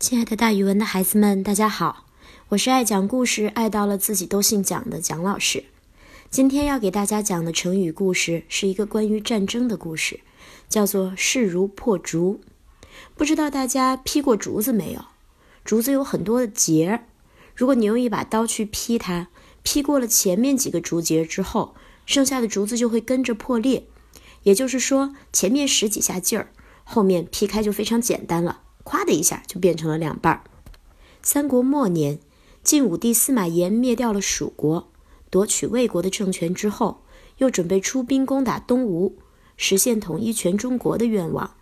亲爱的，大语文的孩子们，大家好！我是爱讲故事、爱到了自己都姓蒋的蒋老师。今天要给大家讲的成语故事是一个关于战争的故事，叫做“势如破竹”。不知道大家劈过竹子没有？竹子有很多的节，如果你用一把刀去劈它，劈过了前面几个竹节之后，剩下的竹子就会跟着破裂。也就是说，前面使几下劲儿，后面劈开就非常简单了，咵的一下就变成了两半儿。三国末年。晋武帝司马炎灭掉了蜀国，夺取魏国的政权之后，又准备出兵攻打东吴，实现统一全中国的愿望。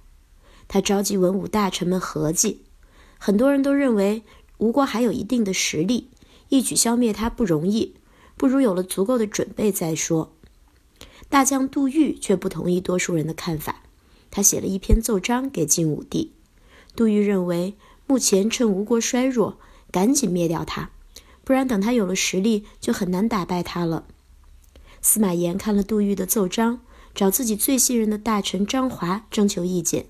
他召集文武大臣们合计，很多人都认为吴国还有一定的实力，一举消灭他不容易，不如有了足够的准备再说。大将杜预却不同意多数人的看法，他写了一篇奏章给晋武帝。杜预认为，目前趁吴国衰弱，赶紧灭掉他。不然，等他有了实力，就很难打败他了。司马炎看了杜预的奏章，找自己最信任的大臣张华征求意见。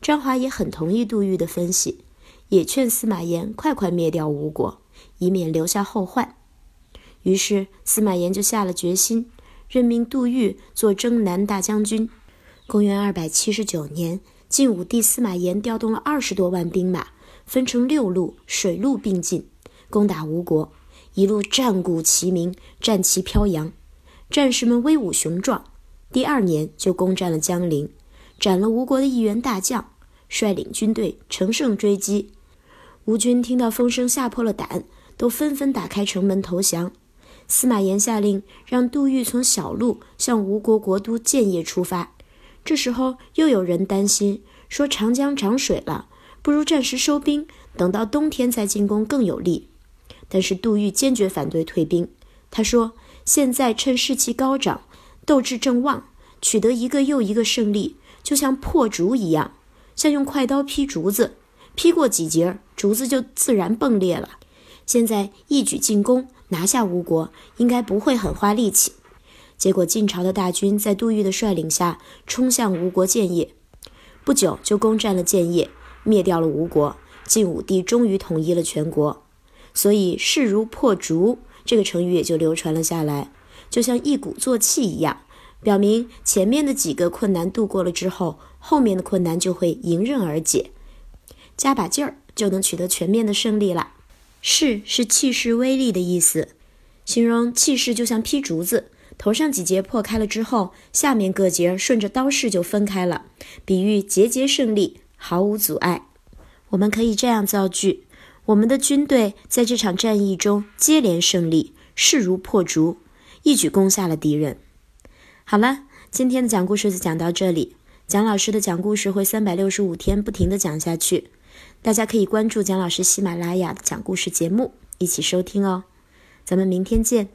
张华也很同意杜预的分析，也劝司马炎快快灭掉吴国，以免留下后患。于是，司马炎就下了决心，任命杜预做征南大将军。公元二百七十九年，晋武帝司马炎调动了二十多万兵马，分成六路，水陆并进。攻打吴国，一路战鼓齐鸣，战旗飘扬，战士们威武雄壮。第二年就攻占了江陵，斩了吴国的一员大将，率领军队乘胜追击。吴军听到风声，吓破了胆，都纷纷打开城门投降。司马炎下令让杜预从小路向吴国国都建业出发。这时候又有人担心，说长江涨水了，不如暂时收兵，等到冬天再进攻更有利。但是杜预坚决反对退兵。他说：“现在趁士气高涨，斗志正旺，取得一个又一个胜利，就像破竹一样，像用快刀劈竹子，劈过几节，竹子就自然崩裂了。现在一举进攻，拿下吴国，应该不会很花力气。”结果晋朝的大军在杜预的率领下冲向吴国建业，不久就攻占了建业，灭掉了吴国。晋武帝终于统一了全国。所以“势如破竹”这个成语也就流传了下来，就像一鼓作气一样，表明前面的几个困难度过了之后，后面的困难就会迎刃而解，加把劲儿就能取得全面的胜利了。势是气势、威力的意思，形容气势就像劈竹子，头上几节破开了之后，下面各节顺着刀势就分开了，比喻节节胜利，毫无阻碍。我们可以这样造句。我们的军队在这场战役中接连胜利，势如破竹，一举攻下了敌人。好了，今天的讲故事就讲到这里。蒋老师的讲故事会三百六十五天不停的讲下去，大家可以关注蒋老师喜马拉雅的讲故事节目，一起收听哦。咱们明天见。